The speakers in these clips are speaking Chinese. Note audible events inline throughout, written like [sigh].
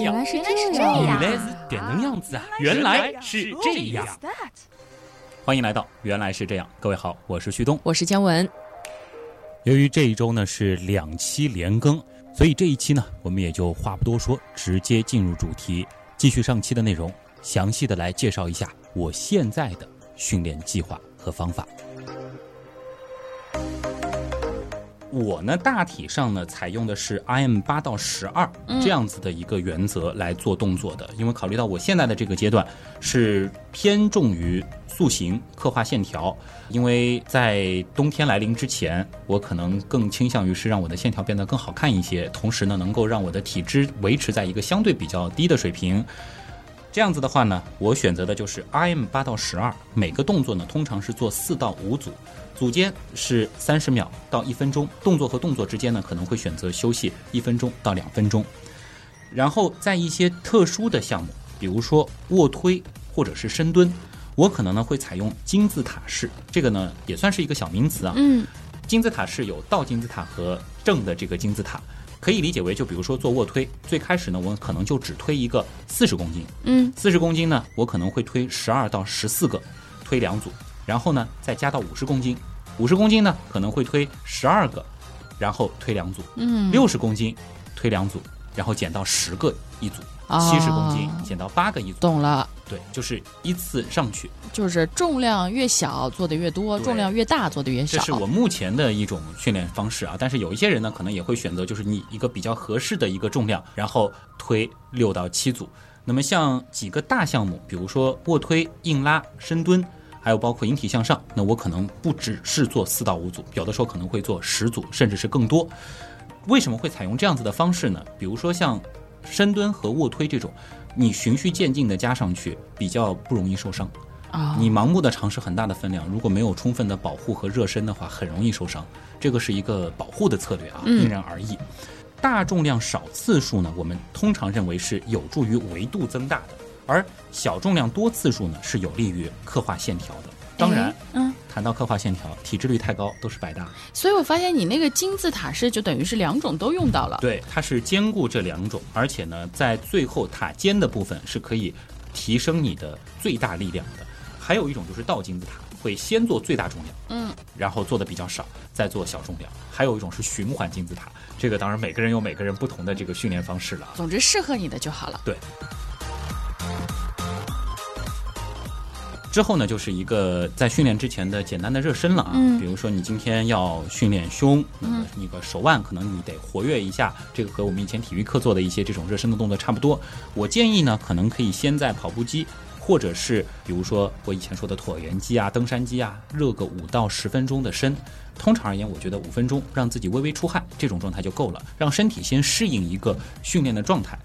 原来是这原样。来是点灯样子啊！原来是这样。欢迎来到《原来是这样》，各位好，我是旭东。我是姜文，由于这一周呢是两期连更，所以这一期呢我们也就话不多说，直接进入主题，继续上期的内容，详细的来介绍一下我现在的训练计划和方法。我呢，大体上呢，采用的是 IM 八到十二这样子的一个原则来做动作的，因为考虑到我现在的这个阶段是偏重于塑形、刻画线条，因为在冬天来临之前，我可能更倾向于是让我的线条变得更好看一些，同时呢，能够让我的体脂维持在一个相对比较低的水平。这样子的话呢，我选择的就是 IM 八到十二，每个动作呢通常是做四到五组，组间是三十秒到一分钟，动作和动作之间呢可能会选择休息一分钟到两分钟。然后在一些特殊的项目，比如说卧推或者是深蹲，我可能呢会采用金字塔式，这个呢也算是一个小名词啊。嗯，金字塔式有倒金字塔和正的这个金字塔，可以理解为就比如说做卧推，最开始呢我可能就只推一个四十公斤，嗯，四十公斤呢我可能会推十二到十四个，推两组，然后呢再加到五十公斤，五十公斤呢可能会推十二个，然后推两组，嗯，六十公斤推两组，然后减到十个一组，哦七十公斤减到八个一组，懂了，对，就是依次上去。就是重量越小做的越多，重量越大做的越少。这是我目前的一种训练方式啊，但是有一些人呢，可能也会选择就是你一个比较合适的一个重量，然后推六到七组。那么像几个大项目，比如说卧推、硬拉、深蹲，还有包括引体向上，那我可能不只是做四到五组，有的时候可能会做十组，甚至是更多。为什么会采用这样子的方式呢？比如说像深蹲和卧推这种，你循序渐进的加上去，比较不容易受伤。啊，你盲目的尝试很大的分量，如果没有充分的保护和热身的话，很容易受伤。这个是一个保护的策略啊，嗯因人而异。大重量少次数呢，我们通常认为是有助于维度增大的，而小重量多次数呢，是有利于刻画线条的。当然哎，嗯，谈到刻画线条，体脂率太高都是白搭。所以我发现你那个金字塔式就等于是两种都用到了。对，它是兼顾这两种，而且呢，在最后塔尖的部分是可以提升你的最大力量的。还有一种就是倒金字塔，会先做最大重量，嗯，然后做的比较少，再做小重量。还有一种是循环金字塔，这个当然每个人有每个人不同的这个训练方式了啊。总之适合你的就好了。对。之后呢，就是一个在训练之前的简单的热身了啊。嗯比如说你今天要训练胸，那么那个手腕可能你得活跃一下，这个和我们以前体育课做的一些这种热身的动作差不多。我建议呢，可能可以先在跑步机。或者是比如说我以前说的椭圆机啊、登山机啊，热个五到十分钟的身。通常而言，我觉得五分钟让自己微微出汗，这种状态就够了，让身体先适应一个训练的状态。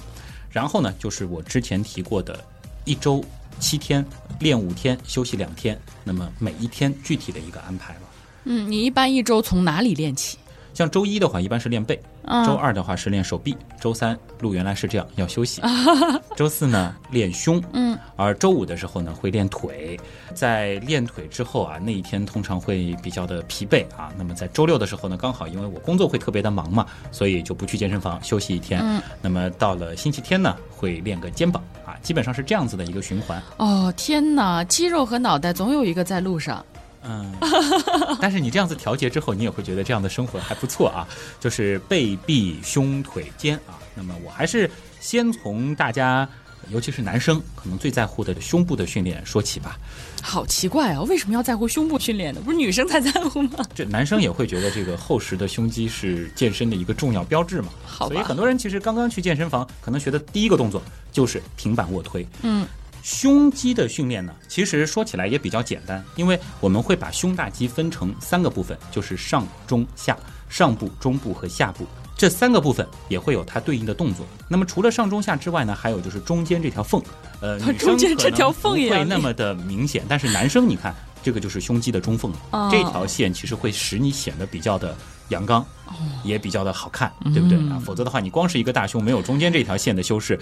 然后呢，就是我之前提过的，一周七天练五天，休息两天，那么每一天具体的一个安排了。嗯，你一般一周从哪里练起？像周一的话，一般是练背；嗯周二的话是练手臂；周三路原来是这样要休息；[laughs] 周四呢练胸，嗯，而周五的时候呢会练腿。在练腿之后啊，那一天通常会比较的疲惫啊。那么在周六的时候呢，刚好因为我工作会特别的忙嘛，所以就不去健身房休息一天。嗯，那么到了星期天呢，会练个肩膀啊，基本上是这样子的一个循环。哦，天哪，肌肉和脑袋总有一个在路上。嗯，[laughs] 但是你这样子调节之后，你也会觉得这样的生活还不错啊，就是背臂胸腿肩啊。那么我还是先从大家，尤其是男生可能最在乎的胸部的训练说起吧。好奇怪啊，为什么要在乎胸部训练呢？不是女生才在乎吗？这男生也会觉得这个厚实的胸肌是健身的一个重要标志嘛。好所以很多人其实刚刚去健身房，可能学的第一个动作就是平板卧推。嗯，胸肌的训练呢，其实说起来也比较简单，因为我们会把胸大肌分成三个部分，就是上、中、下，上部、中部和下部。这三个部分也会有它对应的动作。那么除了上中下之外呢，还有就是中间这条缝，呃，女生中间可能这条缝也不会那么的明显，但是男生你看，这个就是胸肌的中缝，哦这条线其实会使你显得比较的阳刚，哦也比较的好看，对不对啊？嗯否则的话，你光是一个大胸，没有中间这条线的修饰。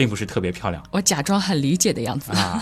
并不是特别漂亮。我假装很理解的样子。啊，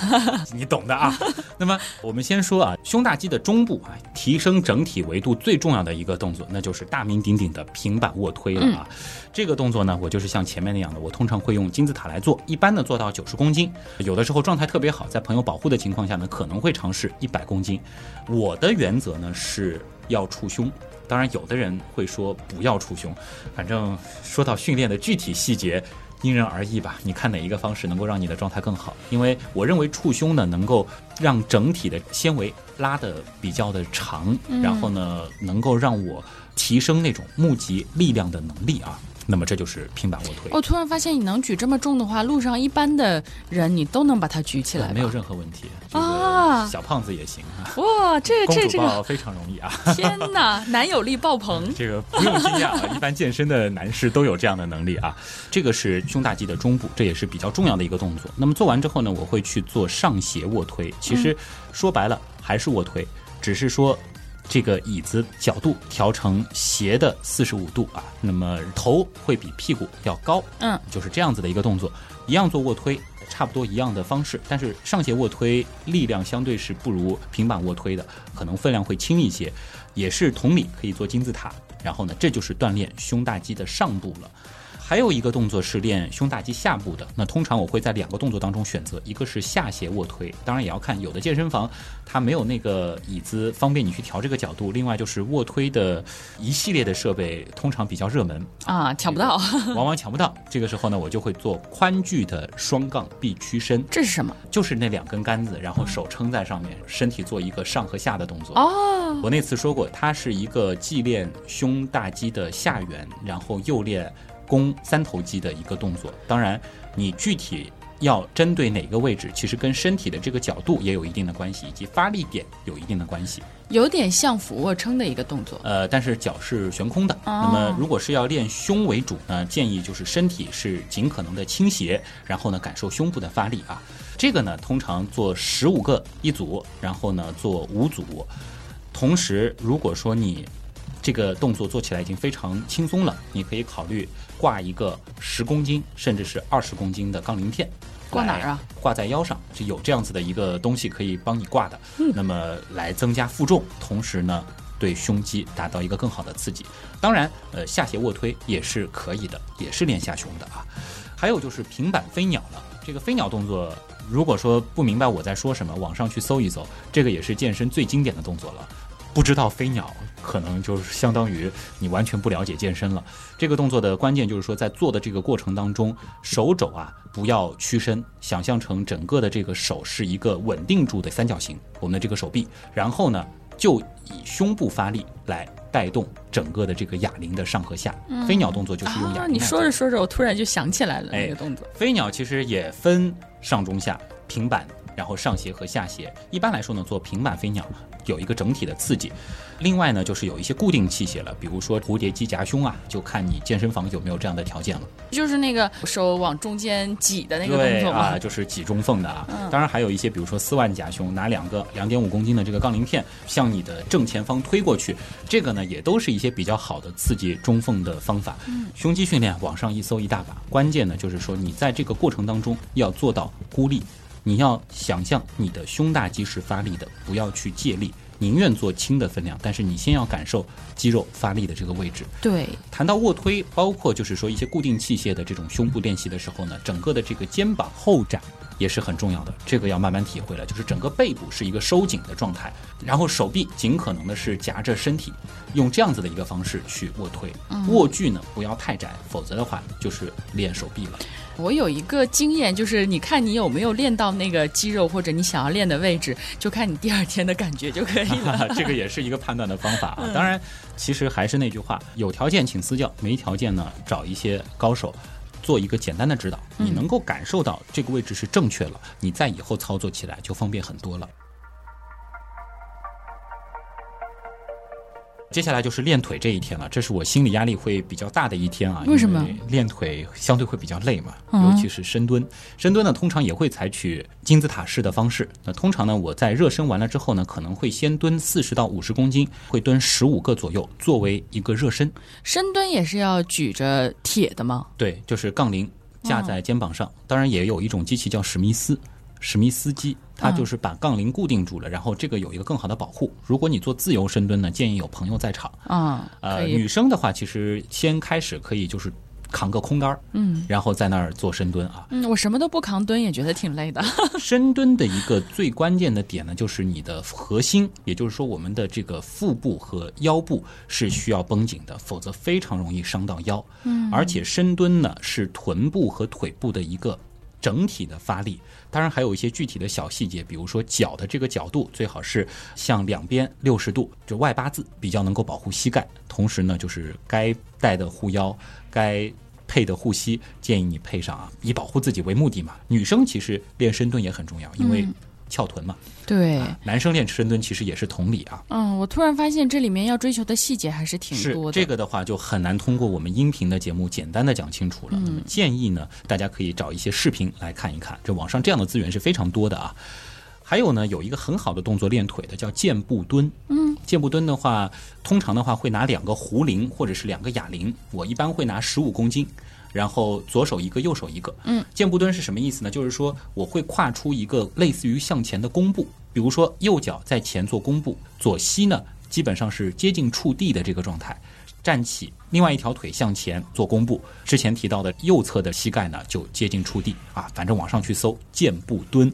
你懂的啊。[laughs] 那么我们先说啊，胸大肌的中部啊，提升整体维度最重要的一个动作，那就是大名鼎鼎的平板卧推了啊。这个动作呢，我就是像前面那样的，我通常会用金字塔来做，一般的做到九十公斤，有的时候状态特别好，在朋友保护的情况下呢，可能会尝试一百公斤。我的原则呢是要触胸。当然，有的人会说不要触胸，反正说到训练的具体细节，因人而异吧。你看哪一个方式能够让你的状态更好？因为我认为触胸呢，能够让整体的纤维拉得比较的长，然后呢，能够让我提升那种募集力量的能力啊。那么这就是平板卧推。我突然发现，你能举这么重的话，路上一般的人你都能把它举起来，没有任何问题啊。小胖子也行啊。哇，这个这这个非常容易啊！天哪，男友力爆棚。这个不用惊讶啊，一般健身的男士都有这样的能力啊。这个是胸大肌的中部，这也是比较重要的一个动作。那么做完之后呢，我会去做上斜卧推。其实说白了还是卧推，只是说。这个椅子角度调成斜的四十五度啊，那么头会比屁股要高，嗯，就是这样子的一个动作，一样做卧推，差不多一样的方式，但是上斜卧推力量相对是不如平板卧推的，可能分量会轻一些，也是同理可以做金字塔，然后呢，这就是锻炼胸大肌的上部了。还有一个动作是练胸大肌下部的，那通常我会在两个动作当中选择，一个是下斜卧推，当然也要看有的健身房它没有那个椅子方便你去调这个角度，另外就是卧推的一系列的设备通常比较热门啊，抢不到，[laughs] 往往抢不到。这个时候呢，我就会做宽距的双杠臂屈伸，这是什么？就是那两根杆子，然后手撑在上面，身体做一个上和下的动作。哦，我那次说过，它是一个既练胸大肌的下缘，然后又练。弓三头肌的一个动作，当然，你具体要针对哪个位置，其实跟身体的这个角度也有一定的关系，以及发力点有一定的关系。有点像俯卧撑的一个动作，呃，但是脚是悬空的。那么，如果是要练胸为主呢，建议就是身体是尽可能的倾斜，然后呢，感受胸部的发力啊。这个呢，通常做十五个一组，然后呢，做五组。同时，如果说你这个动作做起来已经非常轻松了，你可以考虑挂一个十公斤甚至是二十公斤的杠铃片，挂哪儿啊？挂在腰上，就有这样子的一个东西可以帮你挂的。那么来增加负重，同时呢，对胸肌达到一个更好的刺激。当然，呃，下斜卧推也是可以的，也是练下胸的啊。还有就是平板飞鸟了，这个飞鸟动作，如果说不明白我在说什么，网上去搜一搜，这个也是健身最经典的动作了。不知道飞鸟，可能就是相当于你完全不了解健身了。这个动作的关键就是说，在做的这个过程当中，手肘啊不要屈伸，想象成整个的这个手是一个稳定住的三角形，我们的这个手臂，然后呢就以胸部发力来带动整个的这个哑铃的上和下。飞鸟动作就是用哑铃。你说着说着，我突然就想起来了那个动作。飞鸟其实也分上中下平板。然后上斜和下斜，一般来说呢，做平板飞鸟有一个整体的刺激。另外呢，就是有一些固定器械了，比如说蝴蝶机夹胸啊，就看你健身房有没有这样的条件了。就是那个手往中间挤的那个动作啊，就是挤中缝的啊。当然还有一些，比如说丝袜夹胸，拿两个两点五公斤的这个杠铃片向你的正前方推过去，这个呢也都是一些比较好的刺激中缝的方法。胸肌训练网上一搜一大把，关键呢就是说你在这个过程当中要做到孤立。你要想象你的胸大肌是发力的，不要去借力，宁愿做轻的分量，但是你先要感受肌肉发力的这个位置。对，谈到卧推，包括就是说一些固定器械的这种胸部练习的时候呢，整个的这个肩膀后展也是很重要的，这个要慢慢体会了。就是整个背部是一个收紧的状态，然后手臂尽可能的是夹着身体，用这样子的一个方式去卧推。卧距呢不要太窄，否则的话就是练手臂了。我有一个经验，就是你看你有没有练到那个肌肉或者你想要练的位置，就看你第二天的感觉就可以了。[laughs] 这个也是一个判断的方法啊。当然，其实还是那句话，有条件请私教，没条件呢找一些高手做一个简单的指导。你能够感受到这个位置是正确了，你在以后操作起来就方便很多了。接下来就是练腿这一天了，这是我心理压力会比较大的一天啊。为什么？练腿相对会比较累嘛，尤其是深蹲。深蹲呢，通常也会采取金字塔式的方式。那通常呢，我在热身完了之后呢，可能会先蹲四十到五十公斤，会蹲十五个左右，作为一个热身。深蹲也是要举着铁的吗？对，就是杠铃。架在肩膀上。当然，也有一种机器叫史密斯，史密斯机，它就是把杠铃固定住了，然后这个有一个更好的保护。如果你做自由深蹲呢，建议有朋友在场。啊，呃，女生的话，其实先开始可以就是扛个空杆儿，嗯然后在那儿做深蹲啊。嗯，我什么都不扛蹲也觉得挺累的。[laughs] 深蹲的一个最关键的点呢，就是你的核心，也就是说我们的这个腹部和腰部是需要绷紧的，否则非常容易伤到腰。嗯，而且深蹲呢是臀部和腿部的一个整体的发力，当然还有一些具体的小细节，比如说脚的这个角度最好是向两边六十度，就外八字，比较能够保护膝盖。同时呢，就是该带的护腰，该配的护膝，建议你配上啊，以保护自己为目的嘛。女生其实练深蹲也很重要，因为翘臀嘛。对，男生练深蹲其实也是同理啊。嗯，我突然发现这里面要追求的细节还是挺多的。这个的话，就很难通过我们音频的节目简单的讲清楚了。那么建议呢，大家可以找一些视频来看一看，这网上这样的资源是非常多的啊。还有呢，有一个很好的动作练腿的叫箭步蹲。嗯，箭步蹲的话，通常的话会拿两个壶铃或者是两个哑铃，我一般会拿十五公斤。然后左手一个，右手一个。嗯，箭步蹲是什么意思呢？就是说我会跨出一个类似于向前的弓步，比如说右脚在前做弓步，左膝呢基本上是接近触地的这个状态。站起，另外一条腿向前做弓步。之前提到的右侧的膝盖呢就接近触地啊，反正网上去搜箭步蹲，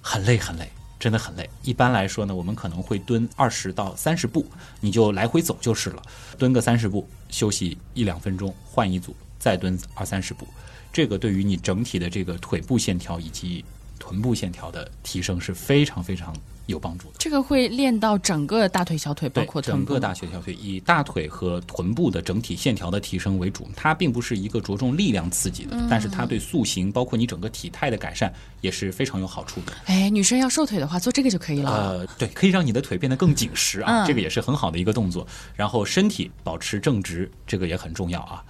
很累很累，真的很累。一般来说呢，我们可能会蹲二十到三十步，你就来回走就是了。蹲个三十步，休息一两分钟，换一组，再蹲二三十步。这个对于你整体的这个腿部线条以及臀部线条的提升是非常非常有帮助的。这个会练到整个大腿、小腿，包括整个大腿小腿，以大腿和臀部的整体线条的提升为主。它并不是一个着重力量刺激的，嗯但是它对塑形，包括你整个体态的改善也是非常有好处的。哎，女生要瘦腿的话，做这个就可以了。呃，对，可以让你的腿变得更紧实啊，嗯这个也是很好的一个动作。然后身体保持正直，这个也很重要啊。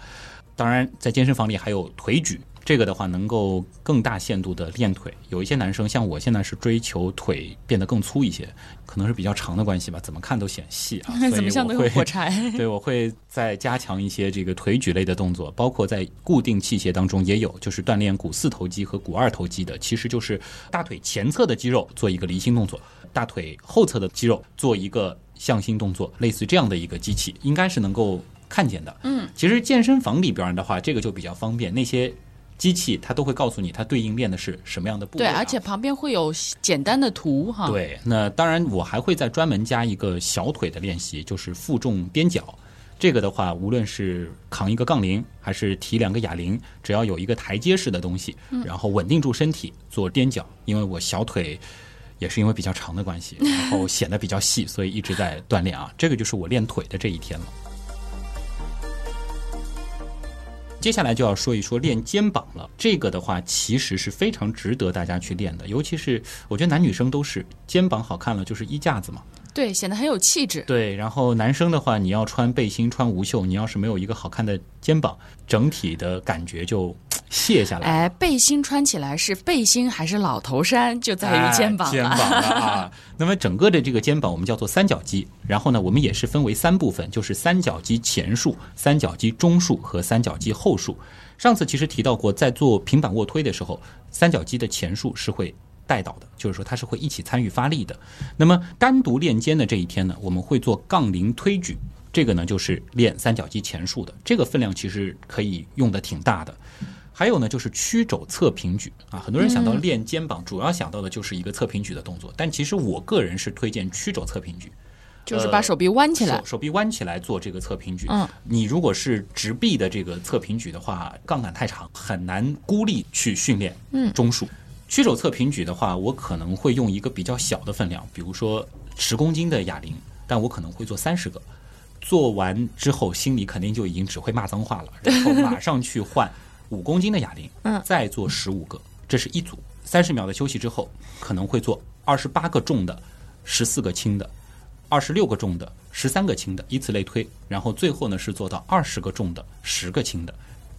当然，在健身房里还有腿举，这个的话能够更大限度的练腿。有一些男生像我现在是追求腿变得更粗一些，可能是比较长的关系吧，怎么看都显细啊，[laughs] 所以怎么像都有我会火柴。[laughs] [laughs] 对，我会再加强一些这个腿举类的动作，包括在固定器械当中也有，就是锻炼股四头肌和股二头肌的，其实就是大腿前侧的肌肉做一个离心动作，大腿后侧的肌肉做一个向心动作，类似于这样的一个机器，应该是能够看见的。嗯，其实健身房里边的话，这个就比较方便，那些。机器它都会告诉你，它对应练的是什么样的部位、对，啊。而且旁边会有简单的图哈。，对，那当然我还会再专门加一个小腿的练习，就是负重踮脚。这个的话，无论是扛一个杠铃，还是提两个哑铃，只要有一个台阶式的东西，然后稳定住身体做踮脚。因为我小腿也是因为比较长的关系，然后显得比较细，所以一直在锻炼啊。这个就是我练腿的这一天了。接下来就要说一说练肩膀了。这个的话，其实是非常值得大家去练的，尤其是我觉得男女生都是肩膀好看了，就是衣架子嘛。对，显得很有气质。对，然后男生的话，你要穿背心、穿无袖，你要是没有一个好看的肩膀，整体的感觉就卸下来。哎，背心穿起来是背心还是老头衫，就在于肩膀哎、肩。膀了啊。[laughs] 那么整个的这个肩膀我们叫做三角肌，然后呢，我们也是分为三部分，就是三角肌前束、三角肌中束和三角肌后束。上次其实提到过，在做平板卧推的时候，三角肌的前束是会带到的，就是说它是会一起参与发力的。那么单独练肩的这一天呢，我们会做杠铃推举，这个呢就是练三角肌前束的，这个分量其实可以用的挺大的。还有呢，就是曲肘侧平举啊，很多人想到练肩膀，主要想到的就是一个侧平举的动作，但其实我个人是推荐曲肘侧平举。就是把手臂弯起来手。手臂弯起来做这个侧平举。嗯，你如果是直臂的这个侧平举的话，杠杆太长，很难孤立去训练。嗯中束。曲肘侧平举的话，我可能会用一个比较小的分量，比如说十公斤的哑铃，但我可能会做三十个。做完之后，心里肯定就已经只会骂脏话了，然后马上去换五公斤的哑铃，嗯再做十五个，这是一组。三十秒的休息之后，可能会做二十八个重的，十四个轻的，二十六个重的，十三个轻的，以此类推。然后最后呢是做到二十个重的，十个轻的，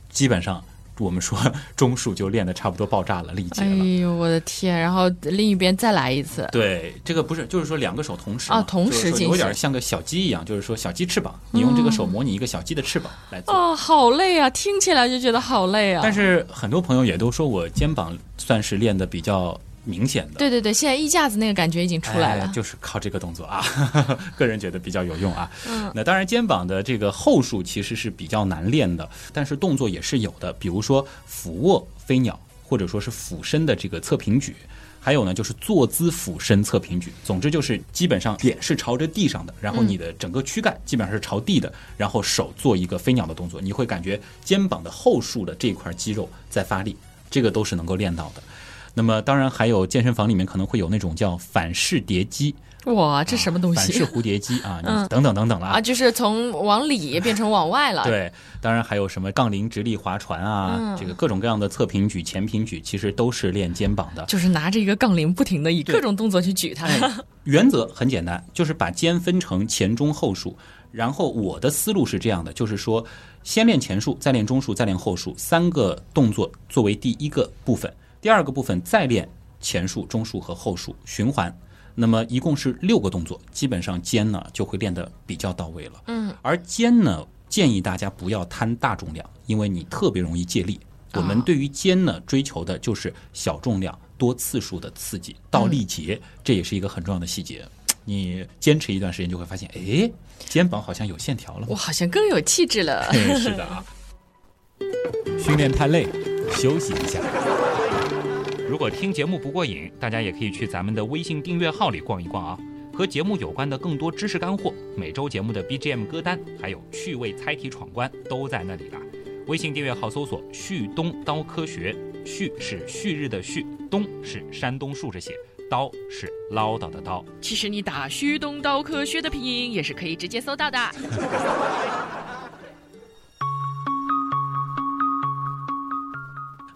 基本上我们说中束就练得差不多爆炸了，力竭了哎。呦，我的天！然后另一边再来一次，对，这个不是，就是说两个手同时啊同时进行有点像个小鸡一样，就是说小鸡翅膀，你用这个手模拟一个小鸡的翅膀来做。哦，好累啊！听起来就觉得好累啊。但是很多朋友也都说我肩膀算是练得比较明显的。对对对，现在衣架子那个感觉已经出来了。哎就是靠这个动作啊，[laughs] 个人觉得比较有用啊。嗯，那当然肩膀的这个后束其实是比较难练的，但是动作也是有的，比如说俯卧飞鸟，或者说是俯身的这个侧平举。还有呢，就是坐姿俯身侧平举。总之就是基本上脸是朝着地上的，然后你的整个躯干基本上是朝地的，然后手做一个飞鸟的动作，你会感觉肩膀的后束的这块肌肉在发力，这个都是能够练到的。那么当然还有健身房里面可能会有那种叫反式叠机，哇，这什么东西反式蝴蝶机啊，[laughs] 你嗯等等等等啦啊？。就是从往里变成往外了。[laughs] 对，当然还有什么杠铃直立划船啊，嗯这个各种各样的侧平举、前平举，其实都是练肩膀的。就是拿着一个杠铃，不停的以对各种动作去举它。哎，原则很简单，就是把肩分成前中后束。然后我的思路是这样的，就是说先练前束，再练中束，再练后束，三个动作作为第一个部分，第二个部分再练前束、中束和后束循环。那么一共是六个动作，基本上肩呢就会练得比较到位了。嗯，而肩呢，建议大家不要贪大重量，因为你特别容易借力。我们哦对于肩呢，追求的就是小重量、多次数的刺激到力竭，这也是一个很重要的细节。你坚持一段时间，就会发现，哎，肩膀好像有线条了。我好像更有气质了。嘿 [laughs] 是的啊。训练太累，休息一下。如果听节目不过瘾，大家也可以去咱们的微信订阅号里逛一逛啊。和节目有关的更多知识干货，每周节目的 BGM 歌单，还有趣味猜题闯关都在那里啦。微信订阅号搜索“旭东刀科学”，旭是旭日的旭，东是山东竖着写，刀是唠叨的刀。其实你打“旭东刀科学”的拼音也是可以直接搜到的。[laughs]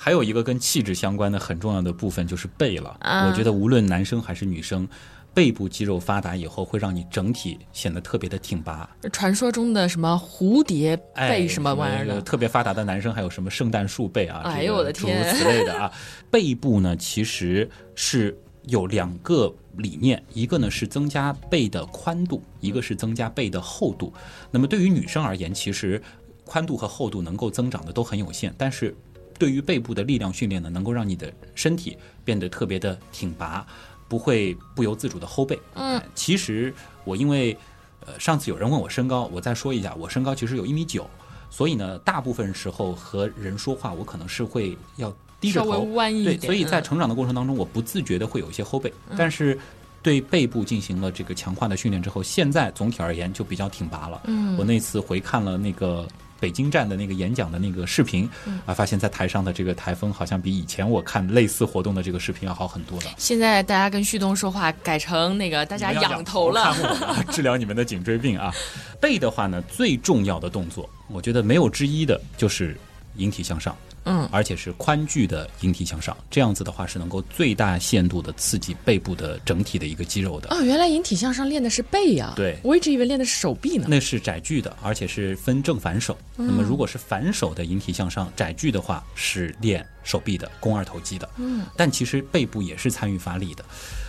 还有一个跟气质相关的很重要的部分就是背了。啊我觉得无论男生还是女生，背部肌肉发达以后，会让你整体显得特别的挺拔。传说中的什么蝴蝶哎，背什么玩意儿的？那个特别发达的男生还有什么圣诞树背啊？这个哎呦我的天诸如此类的啊。背部呢，其实是有两个理念，一个呢是增加背的宽度，一个是增加背的厚度。那么对于女生而言，其实宽度和厚度能够增长的都很有限，但是。对于背部的力量训练呢，能够让你的身体变得特别的挺拔，不会不由自主的后背。嗯，其实我因为呃上次有人问我身高，我再说一下，我身高其实有一米九，所以呢，大部分时候和人说话，我可能是会要低着头，对，弯一点。所以在嗯成长的过程当中，我不自觉的会有一些后背，但是对背部进行了这个强化的训练之后，现在总体而言就比较挺拔了。嗯我那次回看了那个。北京站的那个演讲的那个视频，嗯啊，发现在台上的这个台风好像比以前我看类似活动的这个视频要好很多了。现在大家跟旭东说话改成那个大家仰头了。[laughs] 治疗你们的颈椎病啊。背的话呢，最重要的动作，我觉得没有之一的就是引体向上，嗯，而且是宽距的引体向上。这样子的话是能够最大限度的刺激背部的整体的一个肌肉的。哦，原来引体向上练的是背呀、对我一直以为练的是手臂呢。那是窄距的，而且是分正反手。那么如果是反手的引体向上窄距的话，是练手臂的肱二头肌的。嗯，但其实背部也是参与发力的。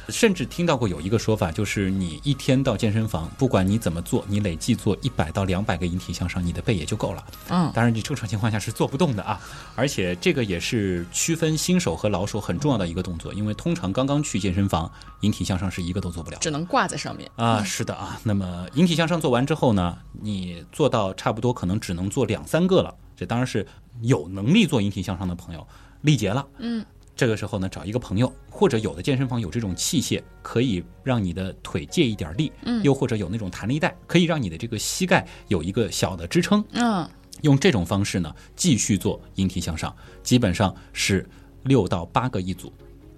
甚至听到过有一个说法，就是你一天到健身房，不管你怎么做，你累计做一百到两百个引体向上，你的背也就够了。嗯，当然，你正常情况下是做不动的啊。而且这个也是区分新手和老手很重要的一个动作，因为通常刚刚去健身房，引体向上是一个都做不了。只能挂在上面。啊，是的啊。那么引体向上做完之后呢，你做到差不多可能只能做两三个了。这当然是有能力做引体向上的朋友力竭了。嗯，这个时候呢，找一个朋友，或者有的健身房有这种器械，可以让你的腿借一点力。嗯又或者有那种弹力带，可以让你的这个膝盖有一个小的支撑。嗯，用这种方式呢，继续做引体向上，基本上是六到八个一组，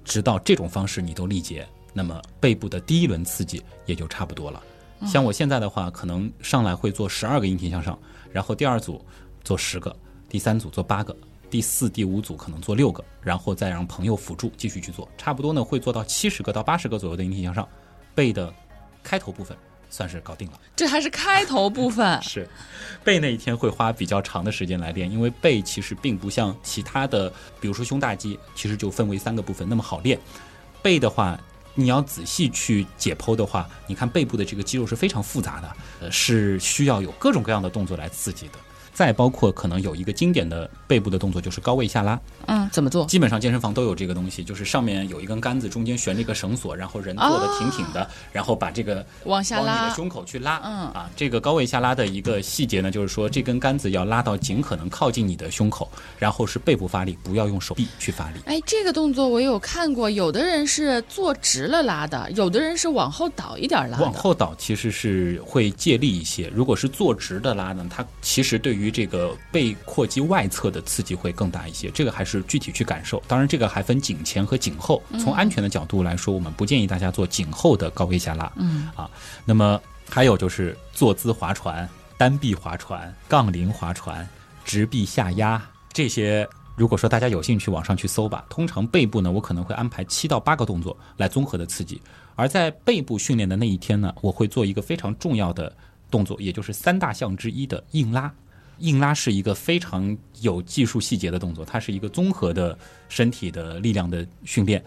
直到这种方式你都力竭，那么背部的第一轮刺激也就差不多了。像我现在的话，可能上来会做十二个引体向上，然后第二组做十个，第三组做八个，第四、第五组可能做六个，然后再让朋友辅助继续去做，差不多呢会做到七十个到八十个左右的引体向上。背的开头部分算是搞定了。这还是开头部分。[laughs] 是，背那一天会花比较长的时间来练，因为背其实并不像其他的，比如说胸大肌，其实就分为三个部分那么好练。背的话，你要仔细去解剖的话，你看背部的这个肌肉是非常复杂的，呃，是需要有各种各样的动作来刺激的。再包括可能有一个经典的背部的动作，就是高位下拉。嗯，怎么做？基本上健身房都有这个东西，就是上面有一根杆子，中间悬着一个绳索，然后人坐的挺挺的，然后把这个往下拉，你的胸口去拉。嗯啊，这个高位下拉的一个细节呢，就是说这根杆子要拉到尽可能靠近你的胸口，然后是背部发力，不要用手臂去发力。哎，这个动作我有看过，有的人是坐直了拉的，有的人是往后倒一点拉的。往后倒其实是会借力一些，如果是坐直的拉呢，它其实对于这个背阔肌外侧的刺激会更大一些，这个还是具体去感受。当然，这个还分颈前和颈后。从安全的角度来说，我们不建议大家做颈后的高位下拉。嗯啊，那么还有就是坐姿划船、单臂划船、杠铃划船、直臂下压这些。如果说大家有兴趣，网上去搜吧。通常背部呢，我可能会安排七到八个动作来综合的刺激。而在背部训练的那一天呢，我会做一个非常重要的动作，也就是三大项之一的硬拉。硬拉是一个非常有技术细节的动作，它是一个综合的身体的力量的训练，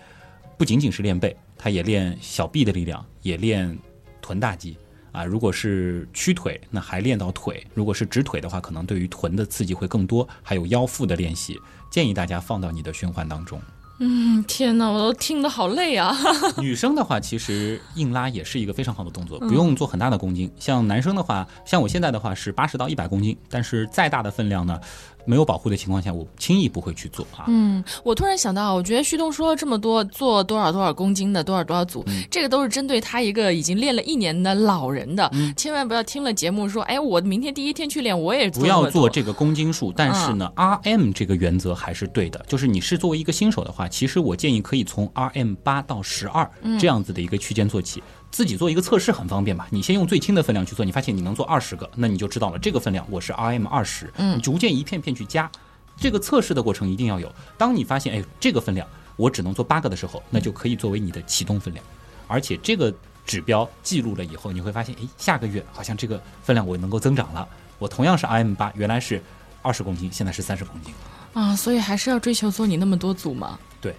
不仅仅是练背，它也练小臂的力量，也练臀大肌啊。如果是屈腿，那还练到腿；如果是直腿的话，可能对于臀的刺激会更多，还有腰腹的练习，建议大家放到你的循环当中。嗯，天哪，我都听得好累啊！[laughs] 女生的话，其实硬拉也是一个非常好的动作，不用做很大的公斤。像男生的话，像我现在的话是八十到一百公斤，但是再大的分量呢，没有保护的情况下，我轻易不会去做啊。嗯，我突然想到，我觉得旭东说了这么多，做多少多少公斤的，多少多少组，嗯。这个都是针对他一个已经练了一年的老人的，嗯。千万不要听了节目说，哎，我明天第一天去练，我也不要做做这个公斤数，但是呢、r m 这个原则还是对的。就是你是作为一个新手的话，其实我建议可以从 RM 八到十二这样子的一个区间做起，自己做一个测试很方便吧。你先用最轻的分量去做，你发现你能做二十个，那你就知道了这个分量我是 RM 二十，嗯你逐渐一片片去加。这个测试的过程一定要有。当你发现哎这个分量我只能做八个的时候，那就可以作为你的启动分量，而且这个指标记录了以后，你会发现哎下个月好像这个分量我能够增长了。我同样是 RM 八，原来是二十公斤，现在是三十公斤。啊，所以还是要追求做你那么多组嘛。对，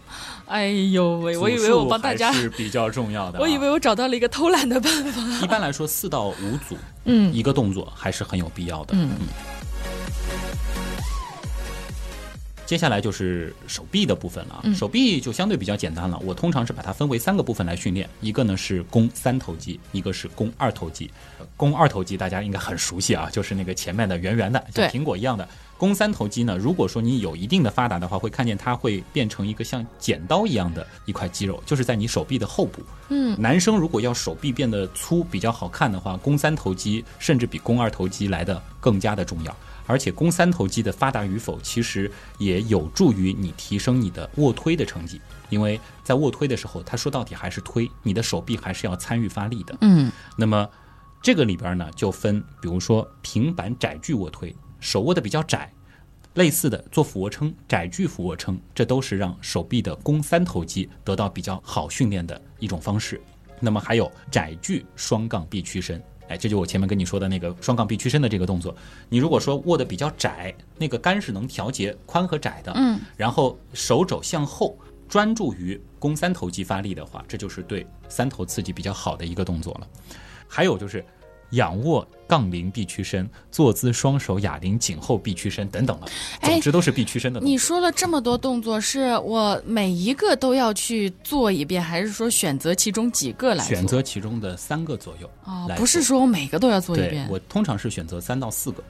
哎呦喂，我以为我帮大家是比较重要的啊、[laughs] 我以为我找到了一个偷懒的办法。一般来说四到五组嗯一个动作还是很有必要的。嗯接下来就是手臂的部分了手臂就相对比较简单了。我通常是把它分为三个部分来训练，一个呢是肱三头肌，一个是肱二头肌。呃肱二头肌大家应该很熟悉啊，就是那个前面的圆圆的，像苹果一样的。肱三头肌呢，如果说你有一定的发达的话，会看见它会变成一个像剪刀一样的一块肌肉，就是在你手臂的后部。嗯，男生如果要手臂变得粗比较好看的话，肱三头肌甚至比肱二头肌来的更加的重要。而且肱三头肌的发达与否，其实也有助于你提升你的卧推的成绩，因为在卧推的时候，它说到底还是推，你的手臂还是要参与发力的。嗯那么这个里边呢，就分，比如说平板窄距卧推，手握的比较窄，类似的做俯卧撑、窄距俯卧撑，这都是让手臂的肱三头肌得到比较好训练的一种方式。那么还有窄距双杠臂屈伸，哎，这就我前面跟你说的那个双杠臂屈伸的这个动作。你如果说握的比较窄，那个杆是能调节宽和窄的，嗯，然后手肘向后专注于肱三头肌发力的话，这就是对三头刺激比较好的一个动作了。还有就是仰卧杠铃臂屈伸、坐姿双手哑铃颈后臂屈伸等等了，哎总之都是臂屈伸的。你说了这么多动作，是我每一个都要去做一遍，还是说选择其中几个来做？选择其中的三个左右哦，不是说我每个都要做一遍。我通常是选择三到四个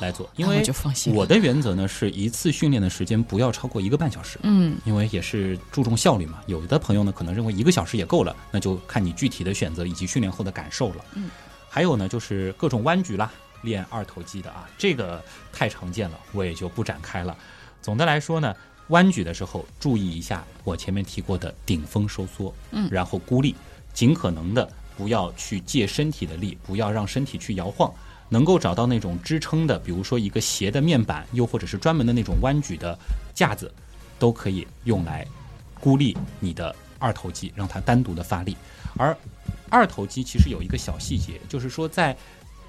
来做，因为就放心我的原则呢是一次训练的时间不要超过一个半小时。嗯因为也是注重效率嘛，有的朋友呢可能认为一个小时也够了，那就看你具体的选择以及训练后的感受了。嗯，还有呢就是各种弯举啦，练二头肌的啊，这个太常见了，我也就不展开了。总的来说呢，弯举的时候注意一下我前面提过的顶峰收缩，嗯然后孤立，尽可能的不要去借身体的力，不要让身体去摇晃。能够找到那种支撑的，比如说一个斜的面板，又或者是专门的那种弯举的架子，都可以用来孤立你的二头肌，让它单独的发力。而二头肌其实有一个小细节，就是说在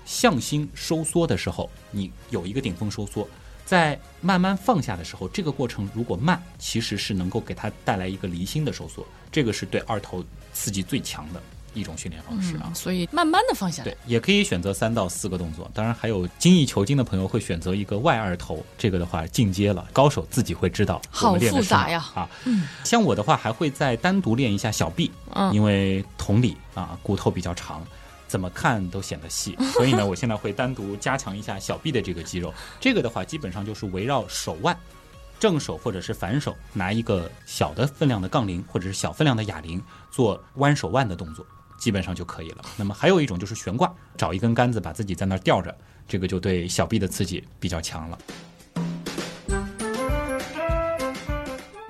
向心收缩的时候，你有一个顶峰收缩，在慢慢放下的时候，这个过程如果慢，其实是能够给它带来一个离心的收缩，这个是对二头刺激最强的。一种训练方式啊。嗯，所以慢慢的放下来对。，也可以选择三到四个动作。当然，还有精益求精的朋友会选择一个外二头，这个的话进阶了，高手自己会知道好复杂呀啊！嗯像我的话，还会再单独练一下小臂，嗯因为同理啊，骨头比较长。怎么看都显得细，[laughs] 所以呢，我现在会单独加强一下小臂的这个肌肉。这个的话，基本上就是围绕手腕，正手或者是反手，拿一个小的分量的杠铃或者是小分量的哑铃做弯手腕的动作，基本上就可以了。那么还有一种就是悬挂，找一根杆子把自己在那儿吊着，这个就对小臂的刺激比较强了。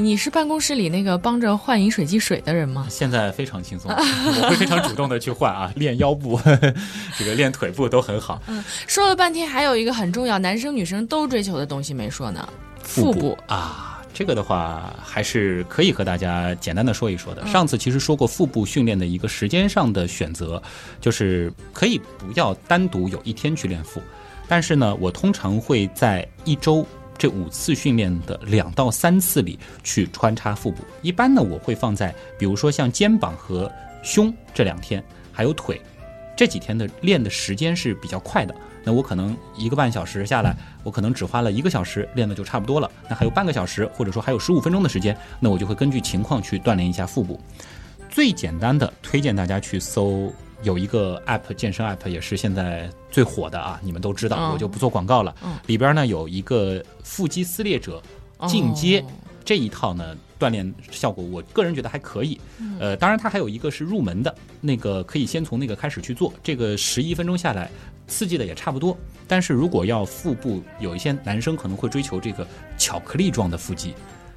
你是办公室里那个帮着换饮水机水的人吗？现在非常轻松，我会非常主动的去换啊，[laughs] 练腰部，[laughs] 这个练腿部都很好。说了半天，还有一个很重要，男生女生都追求的东西没说呢，腹部。啊，这个的话还是可以和大家简单的说一说的。上次其实说过腹部训练的一个时间上的选择，就是可以不要单独有一天去练腹，但是呢，我通常会在一周。这五次训练的两到三次里去穿插腹部，一般呢我会放在比如说像肩膀和胸这两天，还有腿这几天的练的时间是比较快的。那我可能一个半小时下来，我可能只花了一个小时练的就差不多了。那还有半个小时，或者说还有十五分钟的时间，那我就会根据情况去锻炼一下腹部。最简单的，推荐大家去搜有一个 app 健身 app 也是现在最火的啊，你们都知道，嗯我就不做广告了。嗯里边呢有一个腹肌撕裂者进阶、哦这一套呢，锻炼效果我个人觉得还可以。呃，当然它还有一个是入门的，那个可以先从那个开始去做，这个十一分钟下来，刺激的也差不多。但是如果要腹部，有一些男生可能会追求这个巧克力状的腹肌，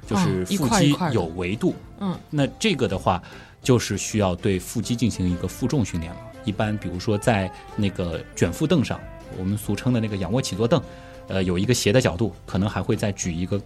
就是腹肌有维度。嗯，那这个的话，就是需要对腹肌进行一个负重训练了。一般比如说在那个卷腹凳上，我们俗称的那个仰卧起坐凳，呃，有一个斜的角度，可能还会再举一个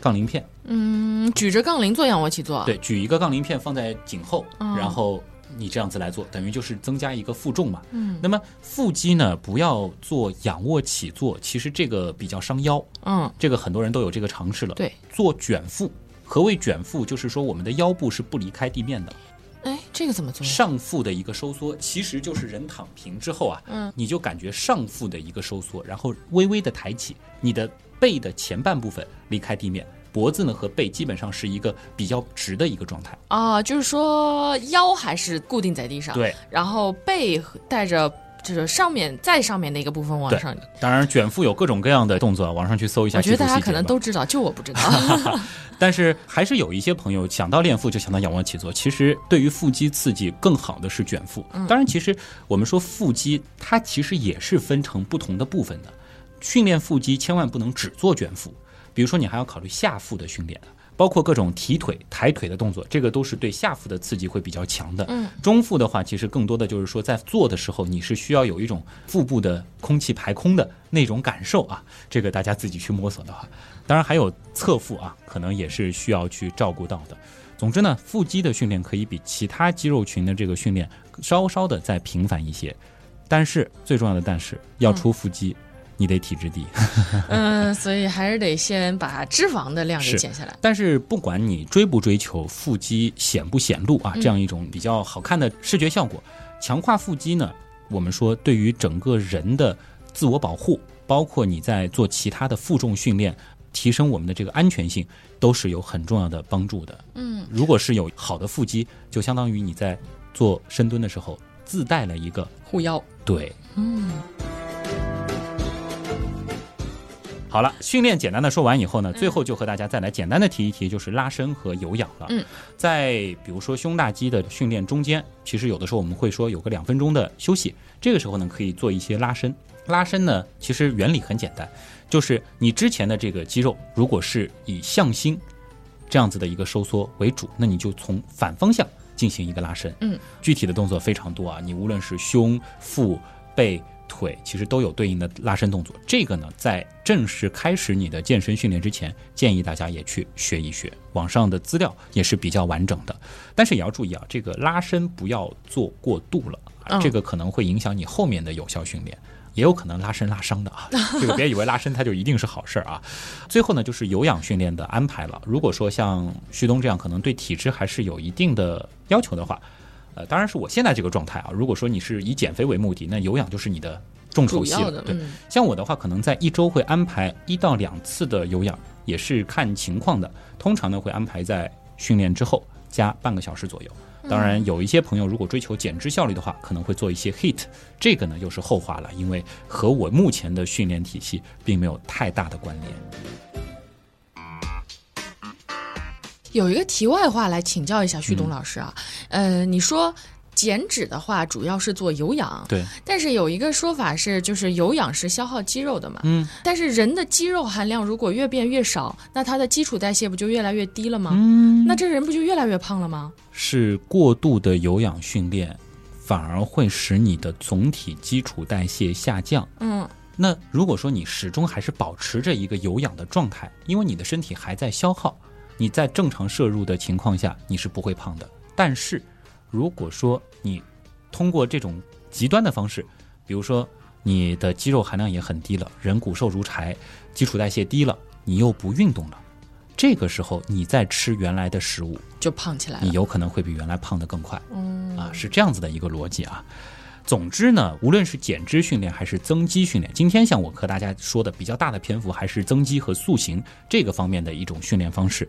杠铃片，嗯，举着杠铃做仰卧起坐。，对，举一个杠铃片放在颈后，哦然后你这样子来做，等于就是增加一个负重嘛。嗯那么腹肌呢，不要做仰卧起坐，其实这个比较伤腰，嗯，这个很多人都有这个尝试了。对，做卷腹，何谓卷腹？就是说我们的腰部是不离开地面的，哎，这个怎么做？上腹的一个收缩，其实就是人躺平之后啊，嗯，你就感觉上腹的一个收缩，然后微微的抬起，你的背的前半部分离开地面，脖子呢和背基本上是一个比较直的一个状态。啊，就是说腰还是固定在地上，，对，然后背带着就是上面再上面那个部分往上。当然卷腹有各种各样的动作，网上去搜一下我。觉得大家可能都知道，就我不知道。[laughs] 但是还是有一些朋友想到练腹就想到仰卧起坐，其实对于腹肌刺激更好的是卷腹。当然，其实我们说腹肌它其实也是分成不同的部分的，训练腹肌千万不能只做卷腹，比如说你还要考虑下腹的训练。包括各种提腿、抬腿的动作，这个都是对下腹的刺激会比较强的。嗯，中腹的话，其实更多的就是说，在做的时候，你是需要有一种腹部的空气排空的那种感受啊。这个大家自己去摸索的话，当然还有侧腹啊，可能也是需要去照顾到的。总之呢，腹肌的训练可以比其他肌肉群的这个训练稍稍的再频繁一些，但是最重要的但是要出腹肌，你得体质低。[laughs] 嗯，所以还是得先把脂肪的量给减下来。但是不管你追不追求腹肌显不显露啊，这样一种比较好看的视觉效果，强化腹肌呢，我们说对于整个人的自我保护，包括你在做其他的负重训练，提升我们的这个安全性，都是有很重要的帮助的。嗯，如果是有好的腹肌，就相当于你在做深蹲的时候自带了一个护腰。对。嗯，好了，训练简单的说完以后呢，最后就和大家再来简单的提一提，就是拉伸和有氧了。嗯，在比如说胸大肌的训练中间，其实有的时候我们会说有个两分钟的休息，这个时候呢可以做一些拉伸。拉伸呢，其实原理很简单，就是你之前的这个肌肉如果是以向心这样子的一个收缩为主，那你就从反方向进行一个拉伸。嗯，具体的动作非常多啊，你无论是胸、腹、背。腿其实都有对应的拉伸动作。这个呢，在正式开始你的健身训练之前，建议大家也去学一学。网上的资料也是比较完整的，但是也要注意啊，这个拉伸不要做过度了，这个可能会影响你后面的有效训练。也有可能拉伸拉伤的啊，[laughs] 这个别以为拉伸它就一定是好事儿啊。最后呢，就是有氧训练的安排了。如果说像旭东这样，可能对体质还是有一定的要求的话，呃，当然是我现在这个状态啊。如果说你是以减肥为目的，那有氧就是你的重头戏了。对，像我的话，可能在一周会安排一到两次的有氧，也是看情况的。通常呢，会安排在训练之后加半个小时左右。当然，有一些朋友如果追求减脂效率的话，可能会做一些 HIT，这个呢又是后话了，因为和我目前的训练体系并没有太大的关联。有一个题外话来请教一下旭东老师啊，呃，你说。减脂的话，主要是做有氧。对。但是有一个说法是，就是有氧是消耗肌肉的嘛。嗯。但是人的肌肉含量如果越变越少，那它的基础代谢不就越来越低了吗？嗯。那这人不就越来越胖了吗？是过度的有氧训练，反而会使你的总体基础代谢下降。嗯。那如果说你始终还是保持着一个有氧的状态，因为你的身体还在消耗，你在正常摄入的情况下，你是不会胖的。但是。如果说你通过这种极端的方式，比如说你的肌肉含量也很低了，人骨瘦如柴，基础代谢低了，你又不运动了，这个时候你再吃原来的食物就胖起来了，你有可能会比原来胖得更快。嗯，啊，是这样子的一个逻辑啊。总之呢，无论是减脂训练还是增肌训练，今天像我和大家说的比较大的篇幅还是增肌和塑形这个方面的一种训练方式，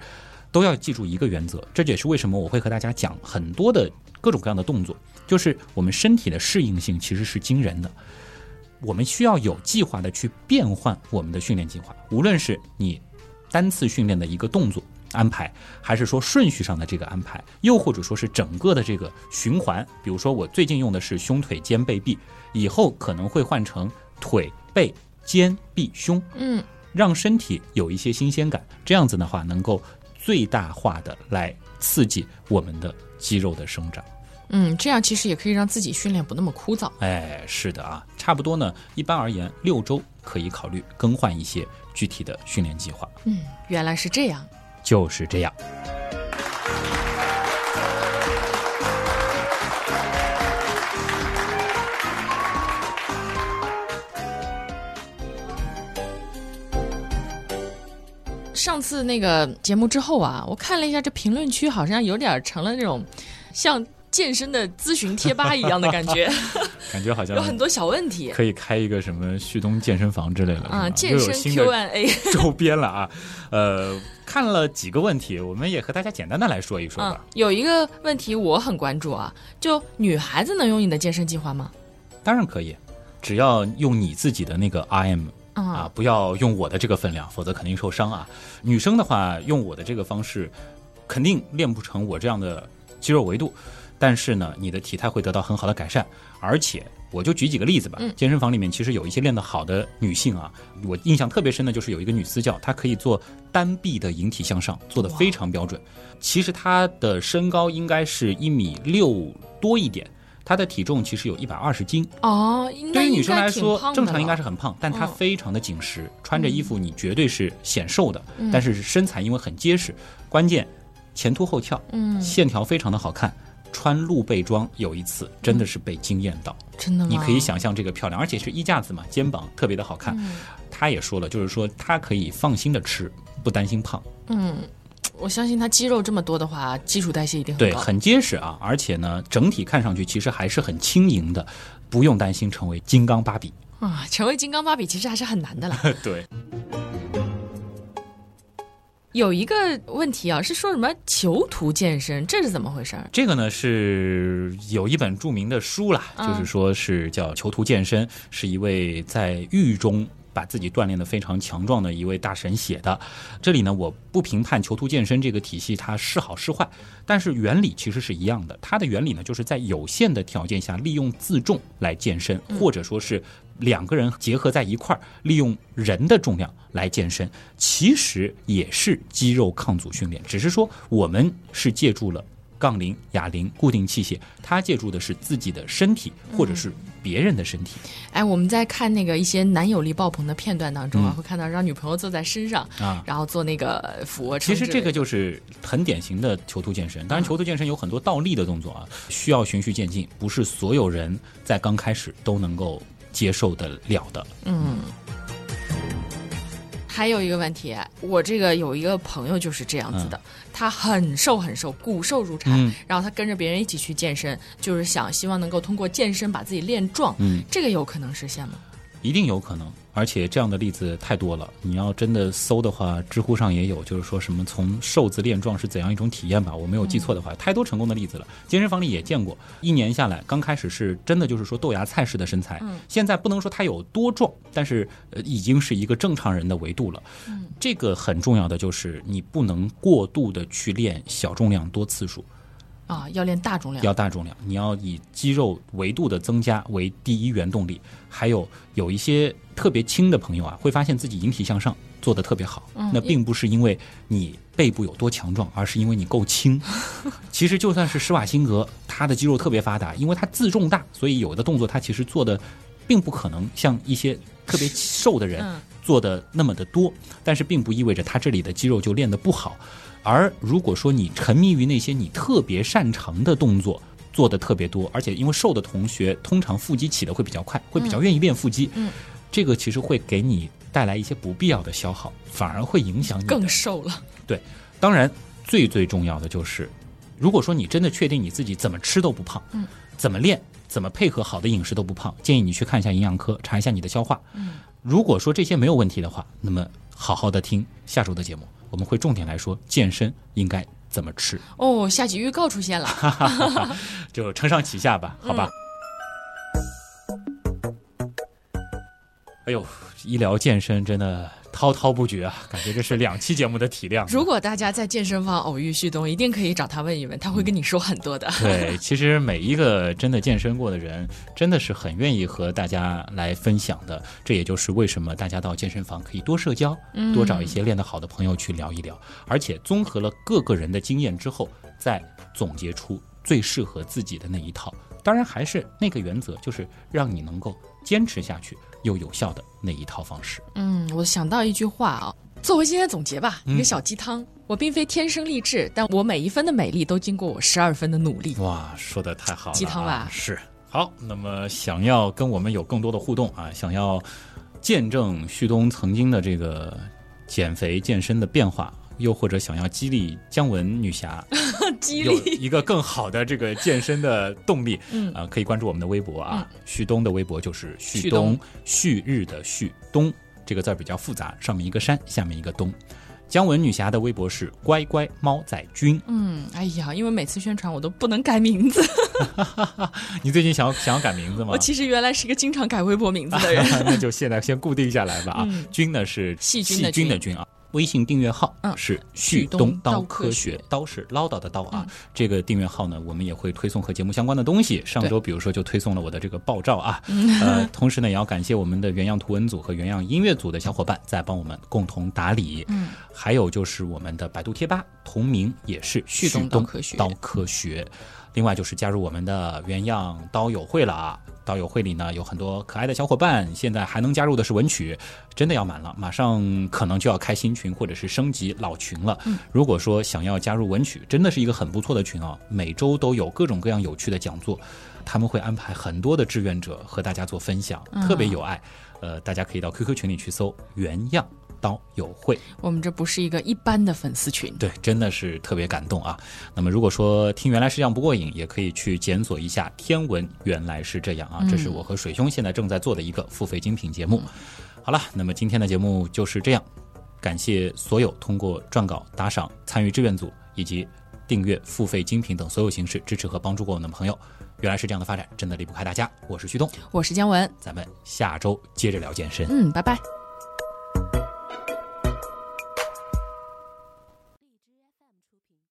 都要记住一个原则，这也是为什么我会和大家讲很多的。各种各样的动作，就是我们身体的适应性其实是惊人的。我们需要有计划的去变换我们的训练计划，无论是你单次训练的一个动作安排，还是说顺序上的这个安排，又或者说是整个的这个循环。比如说，我最近用的是胸腿肩背臂，以后可能会换成腿背肩臂胸，嗯，让身体有一些新鲜感，这样子的话能够最大化的来刺激我们的肌肉的生长。嗯，这样其实也可以让自己训练不那么枯燥。哎，是的啊，差不多呢。一般而言，六周可以考虑更换一些具体的训练计划。嗯，原来是这样，就是这样。上次那个节目之后啊，我看了一下这评论区，好像有点成了那种像。健身的咨询贴吧一样的感觉，[laughs] 感觉好像有很多小问题，可以开一个什么旭东健身房之类的啊，健身 Q&A [laughs] 周边了啊。呃，看了几个问题，我们也和大家简单的来说一说吧。有一个问题我很关注啊，就女孩子能用你的健身计划吗？当然可以，只要用你自己的那个 IM 啊，不要用我的这个分量，否则肯定受伤啊。女生的话，用我的这个方式，肯定练不成我这样的肌肉维度。但是呢，你的体态会得到很好的改善，而且我就举几个例子吧。健身房里面其实有一些练得好的女性啊，我印象特别深的就是有一个女私教，她可以做单臂的引体向上，做得非常标准。其实她的身高应该是一米六多一点，她的体重其实有一百二十斤哦。对于女生来说，正常应该是很胖，但她非常的紧实，穿着衣服你绝对是显瘦的，但是身材因为很结实，关键前凸后翘，嗯，线条非常的好看。穿露背装有一次真的是被惊艳到，真的吗，你可以想象这个漂亮，而且是衣架子嘛，肩膀特别的好看。他也说了，就是说他可以放心的吃，不担心胖。嗯，我相信他肌肉这么多的话，基础代谢一定很对，很结实啊，而且呢，整体看上去其实还是很轻盈的，不用担心成为金刚芭比啊。成为金刚芭比其实还是很难的了。[laughs] 对。有一个问题啊，是说什么囚徒健身，这是怎么回事？这个呢是有一本著名的书啦，就是说是叫《囚徒健身》，是一位在狱中把自己锻炼的非常强壮的一位大神写的。这里呢，我不评判囚徒健身这个体系它是好是坏，但是原理其实是一样的。它的原理呢，就是在有限的条件下利用自重来健身，或者说是。两个人结合在一块儿，利用人的重量来健身，其实也是肌肉抗阻训练，只是说我们是借助了杠铃、哑铃、固定器械，他借助的是自己的身体或者是别人的身体。哎，我们在看那个一些男友力爆棚的片段当中啊，会看到让女朋友坐在身上啊，然后做那个俯卧撑。其实这个就是很典型的囚徒健身。当然，囚徒健身有很多倒立的动作啊，需要循序渐进，不是所有人在刚开始都能够接受得了的。嗯。还有一个问题，我这个有一个朋友就是这样子的，他很瘦很瘦，骨瘦如柴，然后他跟着别人一起去健身，就是想希望能够通过健身把自己练壮，这个有可能实现吗？一定有可能。而且这样的例子太多了，你要真的搜的话，知乎上也有，就是说什么从瘦子练壮是怎样一种体验吧？我没有记错的话，太多成功的例子了。健身房里也见过，一年下来，刚开始是真的就是说豆芽菜式的身材，现在不能说他有多壮，但是呃已经是一个正常人的维度了。这个很重要的就是你不能过度的去练小重量多次数。啊，要练大重量，要大重量，你要以肌肉维度的增加为第一原动力。还有有一些特别轻的朋友啊，会发现自己引体向上做的特别好。那并不是因为你背部有多强壮，而是因为你够轻。[laughs] 其实就算是施瓦辛格，他的肌肉特别发达，因为他自重大，所以有的动作他其实做的并不可能像一些特别瘦的人做的那么的多。但是并不意味着他这里的肌肉就练得不好。而如果说你沉迷于那些你特别擅长的动作，做的特别多，而且因为瘦的同学通常腹肌起的会比较快，会比较愿意练腹肌，嗯，这个其实会给你带来一些不必要的消耗，反而会影响你更瘦了。对，当然最最重要的就是，如果说你真的确定你自己怎么吃都不胖，嗯，怎么练，怎么配合好的饮食都不胖，建议你去看一下营养科，查一下你的消化。嗯，如果说这些没有问题的话，那么好好的听下周的节目。我们会重点来说健身应该怎么吃哦，下集预告出现了，[laughs] 就承上启下吧，好吧。哎呦，医疗健身真的。滔滔不绝啊，感觉这是两期节目的体量。如果大家在健身房偶遇旭东，一定可以找他问一问，他会跟你说很多的。[laughs] 对，其实每一个真的健身过的人，真的是很愿意和大家来分享的。这也就是为什么大家到健身房可以多社交，多找一些练得好的朋友去聊一聊，而且综合了各个人的经验之后，再总结出最适合自己的那一套。当然，还是那个原则，就是让你能够坚持下去。又有效的那一套方式。嗯，我想到一句话啊，作为今天总结吧，一个小鸡汤。我并非天生丽质，但我每一分的美丽都经过我十二分的努力。哇，说的太好了，鸡汤吧？是。好，那么想要跟我们有更多的互动啊，想要见证旭东曾经的这个减肥健身的变化。又或者想要激励姜文女侠，[laughs] 激励一个更好的这个健身的动力，嗯啊，可以关注我们的微博啊，旭东的微博就是旭东旭日的旭东这个字儿比较复杂，上面一个山，下面一个东。姜文女侠的微博是乖乖猫仔君。嗯，哎呀，因为每次宣传我都不能改名字。[laughs] 你最近想要想要改名字吗？我其实原来是一个经常改微博名字的人。[laughs] 那就现在先固定下来吧啊，君呢是细菌的菌啊。微信订阅号是旭东刀科学，刀是唠叨的刀啊。这个订阅号呢，我们也会推送和节目相关的东西。上周比如说就推送了我的这个爆照啊，呃，同时呢也要感谢我们的原样图文组和原样音乐组的小伙伴在帮我们共同打理。嗯，还有就是我们的百度贴吧同名也是旭东刀科学，刀科学。另外就是加入我们的原样刀友会了啊。刀友会里呢有很多可爱的小伙伴，现在还能加入的是文曲，真的要满了，马上可能就要开新群或者是升级老群了。如果说想要加入文曲，真的是一个很不错的群啊，每周都有各种各样有趣的讲座，他们会安排很多的志愿者和大家做分享，特别有爱。呃，大家可以到 QQ 群里去搜原样。刀友会，我们这不是一个一般的粉丝群，对，真的是特别感动啊。那么如果说听原来是这样不过瘾，也可以去检索一下天文原来是这样啊。这是我和水兄现在正在做的一个付费精品节目。好了，那么今天的节目就是这样，感谢所有通过撰稿、打赏、参与志愿组以及订阅付费精品等所有形式支持和帮助过我们的朋友。原来是这样的发展，真的离不开大家。我是旭东，我是姜文，咱们下周接着聊健身。嗯，拜拜。